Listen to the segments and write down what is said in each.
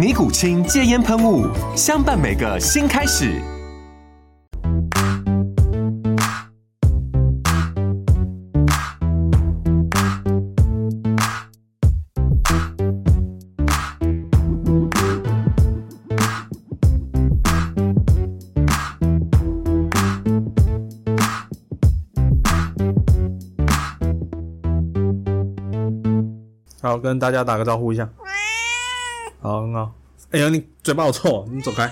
尼古清戒烟喷雾，相伴每个新开始。好，跟大家打个招呼一下。好，很好。哎呀，你嘴巴好臭，你走开。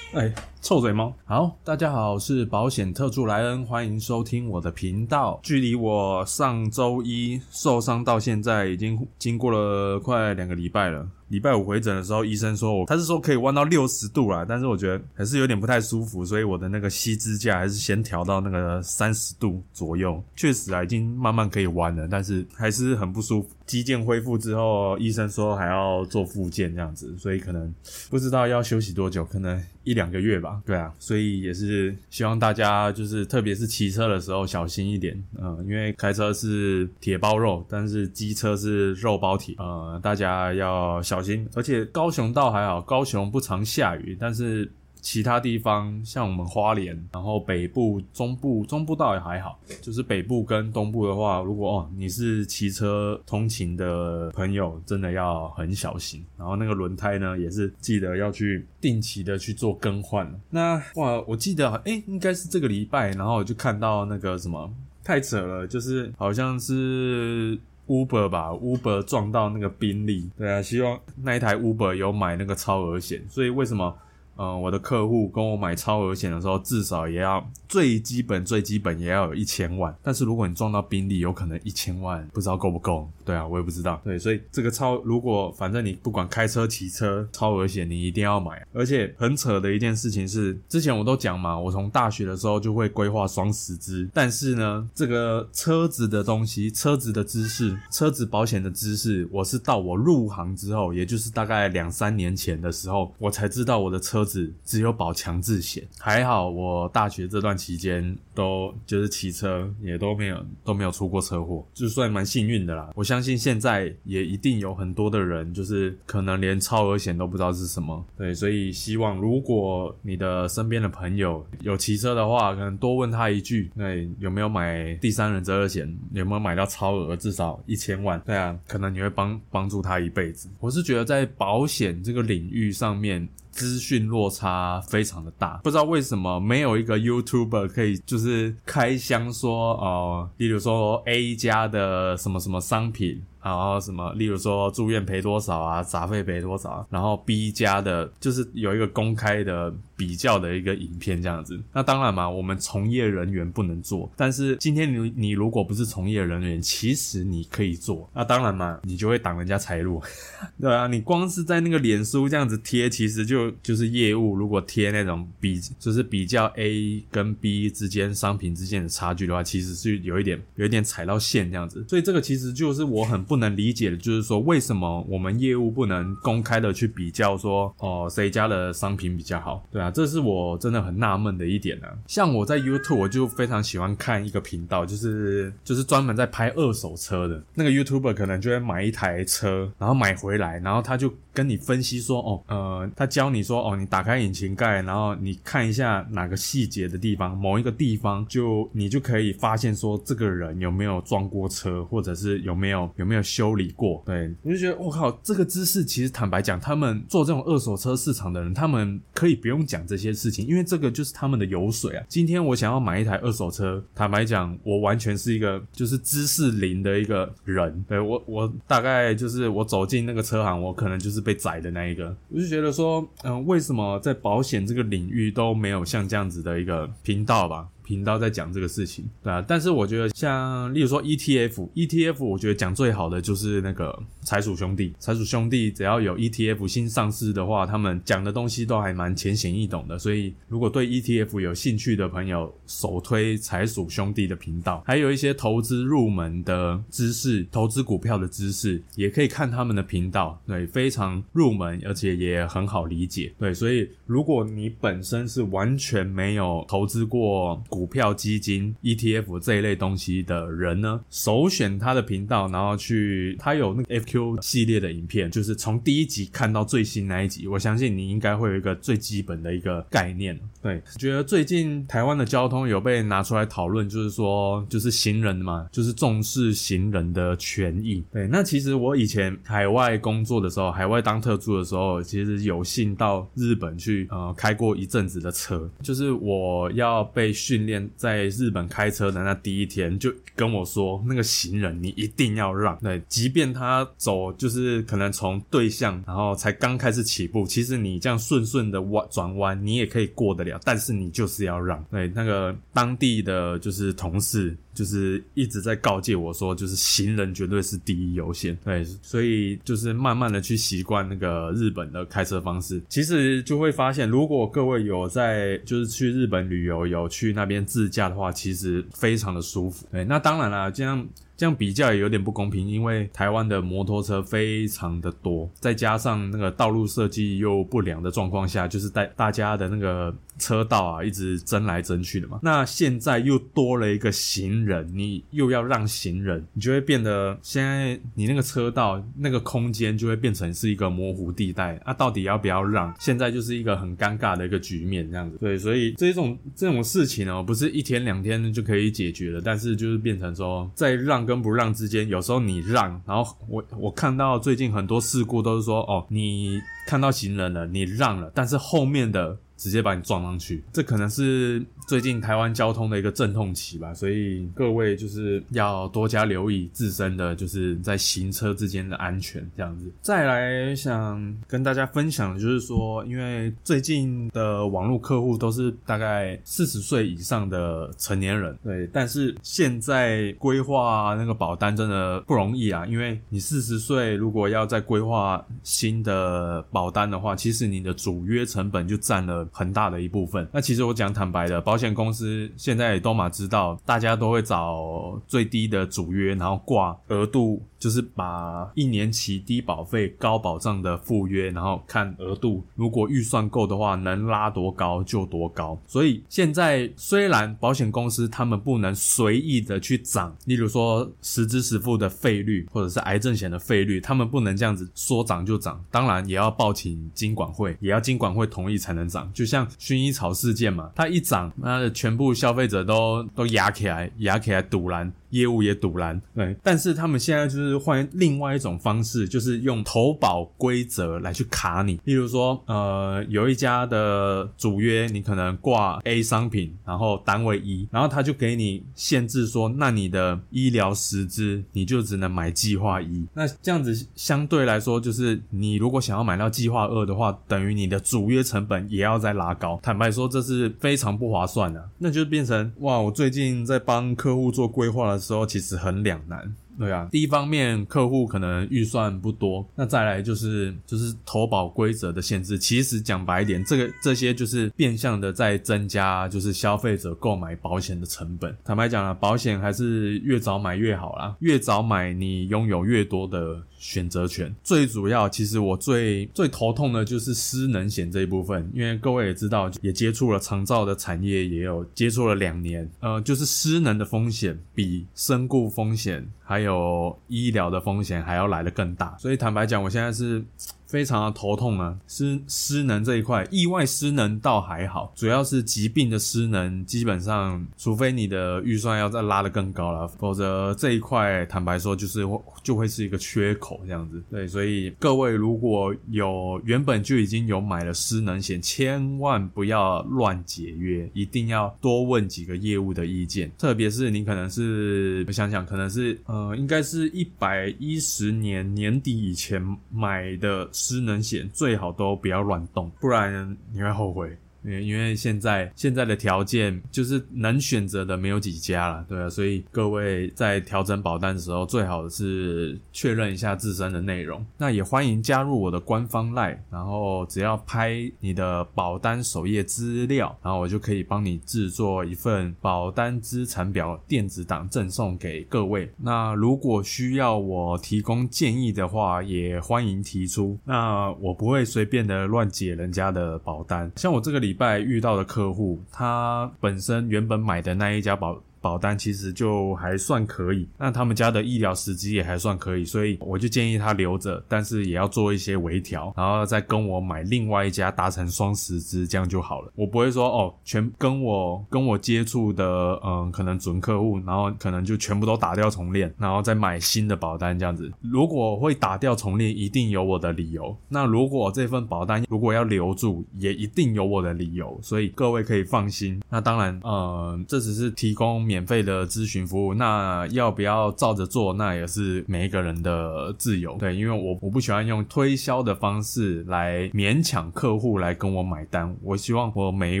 哎，臭嘴猫。好，大家好，我是保险特助莱恩，欢迎收听我的频道。距离我上周一受伤到现在，已经经过了快两个礼拜了。礼拜五回诊的时候，医生说我他是说可以弯到六十度啦，但是我觉得还是有点不太舒服，所以我的那个膝支架还是先调到那个三十度左右。确实啊，已经慢慢可以弯了，但是还是很不舒服。肌腱恢复之后，医生说还要做复健这样子，所以可能不知道要休息多久，可能一两个月吧。对啊，所以也是希望大家就是特别是骑车的时候小心一点，嗯，因为开车是铁包肉，但是机车是肉包铁，呃，大家要小心。而且高雄倒还好，高雄不常下雨，但是其他地方像我们花莲，然后北部、中部、中部倒也还好，就是北部跟东部的话，如果哦你是骑车通勤的朋友，真的要很小心。然后那个轮胎呢，也是记得要去定期的去做更换。那哇，我记得哎，应该是这个礼拜，然后我就看到那个什么太扯了，就是好像是。Uber 吧，Uber 撞到那个宾利，对啊，希望那一台 Uber 有买那个超额险，所以为什么？嗯，我的客户跟我买超额险的时候，至少也要最基本最基本也要有一千万。但是如果你撞到宾利，有可能一千万不知道够不够。对啊，我也不知道。对，所以这个超如果反正你不管开车骑车，超额险你一定要买。而且很扯的一件事情是，之前我都讲嘛，我从大学的时候就会规划双十支。但是呢，这个车子的东西，车子的知识，车子保险的知识，我是到我入行之后，也就是大概两三年前的时候，我才知道我的车。只只有保强制险，还好我大学这段期间都就是骑车也都没有都没有出过车祸，就算蛮幸运的啦。我相信现在也一定有很多的人就是可能连超额险都不知道是什么，对，所以希望如果你的身边的朋友有骑车的话，可能多问他一句，那有没有买第三人责任险，有没有买到超额至少一千万？对啊，可能你会帮帮助他一辈子。我是觉得在保险这个领域上面。资讯落差非常的大，不知道为什么没有一个 YouTuber 可以就是开箱说哦，比如说 A 家的什么什么商品。然后什么，例如说住院赔多少啊，杂费赔多少，然后 B 家的，就是有一个公开的比较的一个影片这样子。那当然嘛，我们从业人员不能做，但是今天你你如果不是从业人员，其实你可以做。那当然嘛，你就会挡人家财路，对啊，你光是在那个脸书这样子贴，其实就就是业务。如果贴那种比就是比较 A 跟 B 之间商品之间的差距的话，其实是有一点有一点踩到线这样子。所以这个其实就是我很。不能理解的就是说，为什么我们业务不能公开的去比较说，哦，谁家的商品比较好？对啊，这是我真的很纳闷的一点呢。像我在 YouTube，我就非常喜欢看一个频道，就是就是专门在拍二手车的那个 YouTuber，可能就会买一台车，然后买回来，然后他就跟你分析说，哦，呃，他教你说，哦，你打开引擎盖，然后你看一下哪个细节的地方，某一个地方就你就可以发现说，这个人有没有撞过车，或者是有没有有没有。有修理过。对，我就觉得我靠，这个知识其实坦白讲，他们做这种二手车市场的人，他们可以不用讲这些事情，因为这个就是他们的油水啊。今天我想要买一台二手车，坦白讲，我完全是一个就是知识零的一个人。对我，我大概就是我走进那个车行，我可能就是被宰的那一个。我就觉得说，嗯，为什么在保险这个领域都没有像这样子的一个频道吧？频道在讲这个事情，对啊，但是我觉得像例如说 ETF，ETF 我觉得讲最好的就是那个财鼠兄弟，财鼠兄弟只要有 ETF 新上市的话，他们讲的东西都还蛮浅显易懂的，所以如果对 ETF 有兴趣的朋友，首推财鼠兄弟的频道，还有一些投资入门的知识，投资股票的知识，也可以看他们的频道，对，非常入门，而且也很好理解，对，所以如果你本身是完全没有投资过股，股票基金、ETF 这一类东西的人呢，首选他的频道，然后去他有那个 FQ 系列的影片，就是从第一集看到最新那一集，我相信你应该会有一个最基本的一个概念。对，觉得最近台湾的交通有被拿出来讨论，就是说，就是行人嘛，就是重视行人的权益。对，那其实我以前海外工作的时候，海外当特助的时候，其实有幸到日本去，呃，开过一阵子的车，就是我要被训在日本开车的那第一天，就跟我说，那个行人你一定要让，对，即便他走就是可能从对向，然后才刚开始起步，其实你这样顺顺的弯转弯，你也可以过得了，但是你就是要让，对，那个当地的就是同事。就是一直在告诫我说，就是行人绝对是第一优先。对，所以就是慢慢的去习惯那个日本的开车方式，其实就会发现，如果各位有在就是去日本旅游，有去那边自驾的话，其实非常的舒服。对，那当然了，这样。这样比较也有点不公平，因为台湾的摩托车非常的多，再加上那个道路设计又不良的状况下，就是带大家的那个车道啊，一直争来争去的嘛。那现在又多了一个行人，你又要让行人，你就会变得现在你那个车道那个空间就会变成是一个模糊地带啊，到底要不要让？现在就是一个很尴尬的一个局面，这样子。对，所以这种这种事情呢，不是一天两天就可以解决的，但是就是变成说在让。跟不让之间，有时候你让，然后我我看到最近很多事故都是说，哦，你看到行人了，你让了，但是后面的。直接把你撞上去，这可能是最近台湾交通的一个阵痛期吧，所以各位就是要多加留意自身的，就是在行车之间的安全这样子。再来想跟大家分享就是说，因为最近的网络客户都是大概四十岁以上的成年人，对，但是现在规划那个保单真的不容易啊，因为你四十岁如果要再规划新的保单的话，其实你的主约成本就占了。很大的一部分。那其实我讲坦白的，保险公司现在都嘛知道，大家都会找最低的主约，然后挂额度。就是把一年期低保费高保障的附约，然后看额度，如果预算够的话，能拉多高就多高。所以现在虽然保险公司他们不能随意的去涨，例如说实支实付的费率或者是癌症险的费率，他们不能这样子说涨就涨。当然也要报请金管会，也要金管会同意才能涨。就像薰衣草事件嘛，它一涨，妈的全部消费者都都压起来，压起来堵拦。业务也堵拦，对，但是他们现在就是换另外一种方式，就是用投保规则来去卡你。例如说，呃，有一家的主约，你可能挂 A 商品，然后单位一，然后他就给你限制说，那你的医疗实支你就只能买计划一。那这样子相对来说，就是你如果想要买到计划二的话，等于你的主约成本也要再拉高。坦白说，这是非常不划算的。那就变成哇，我最近在帮客户做规划的。时候其实很两难，对啊。第一方面，客户可能预算不多，那再来就是就是投保规则的限制。其实讲白一点，这个这些就是变相的在增加，就是消费者购买保险的成本。坦白讲了，保险还是越早买越好啦，越早买你拥有越多的。选择权最主要，其实我最最头痛的就是失能险这一部分，因为各位也知道，也接触了长照的产业，也有接触了两年，呃，就是失能的风险比身故风险还有有医疗的风险还要来的更大，所以坦白讲，我现在是。非常的头痛啊。失失能这一块，意外失能倒还好，主要是疾病的失能，基本上除非你的预算要再拉得更高了，否则这一块坦白说就是就会是一个缺口这样子。对，所以各位如果有原本就已经有买了失能险，千万不要乱解约，一定要多问几个业务的意见，特别是你可能是我想想，可能是呃，应该是一百一十年年底以前买的失能险，最好都不要乱动，不然你会后悔。因为现在现在的条件就是能选择的没有几家了，对啊，所以各位在调整保单的时候，最好是确认一下自身的内容。那也欢迎加入我的官方 LINE，然后只要拍你的保单首页资料，然后我就可以帮你制作一份保单资产表电子档赠送给各位。那如果需要我提供建议的话，也欢迎提出。那我不会随便的乱解人家的保单，像我这个里。礼拜遇到的客户，他本身原本买的那一家保。保单其实就还算可以，那他们家的医疗时机也还算可以，所以我就建议他留着，但是也要做一些微调，然后再跟我买另外一家达成双十支，这样就好了。我不会说哦，全跟我跟我接触的嗯，可能准客户，然后可能就全部都打掉重练，然后再买新的保单这样子。如果会打掉重练，一定有我的理由。那如果这份保单如果要留住，也一定有我的理由，所以各位可以放心。那当然，嗯，这只是提供。免费的咨询服务，那要不要照着做？那也是每一个人的自由。对，因为我我不喜欢用推销的方式来勉强客户来跟我买单。我希望我每一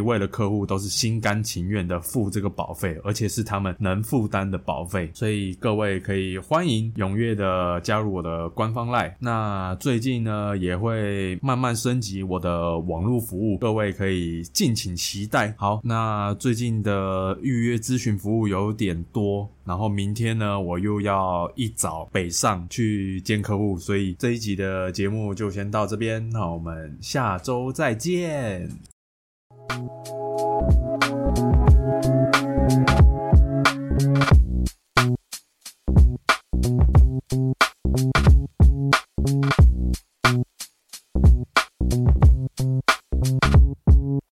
位的客户都是心甘情愿的付这个保费，而且是他们能负担的保费。所以各位可以欢迎踊跃的加入我的官方 Lie。那最近呢也会慢慢升级我的网络服务，各位可以敬请期待。好，那最近的预约咨询服务有点多，然后明天呢，我又要一早北上去见客户，所以这一集的节目就先到这边，那我们下周再见。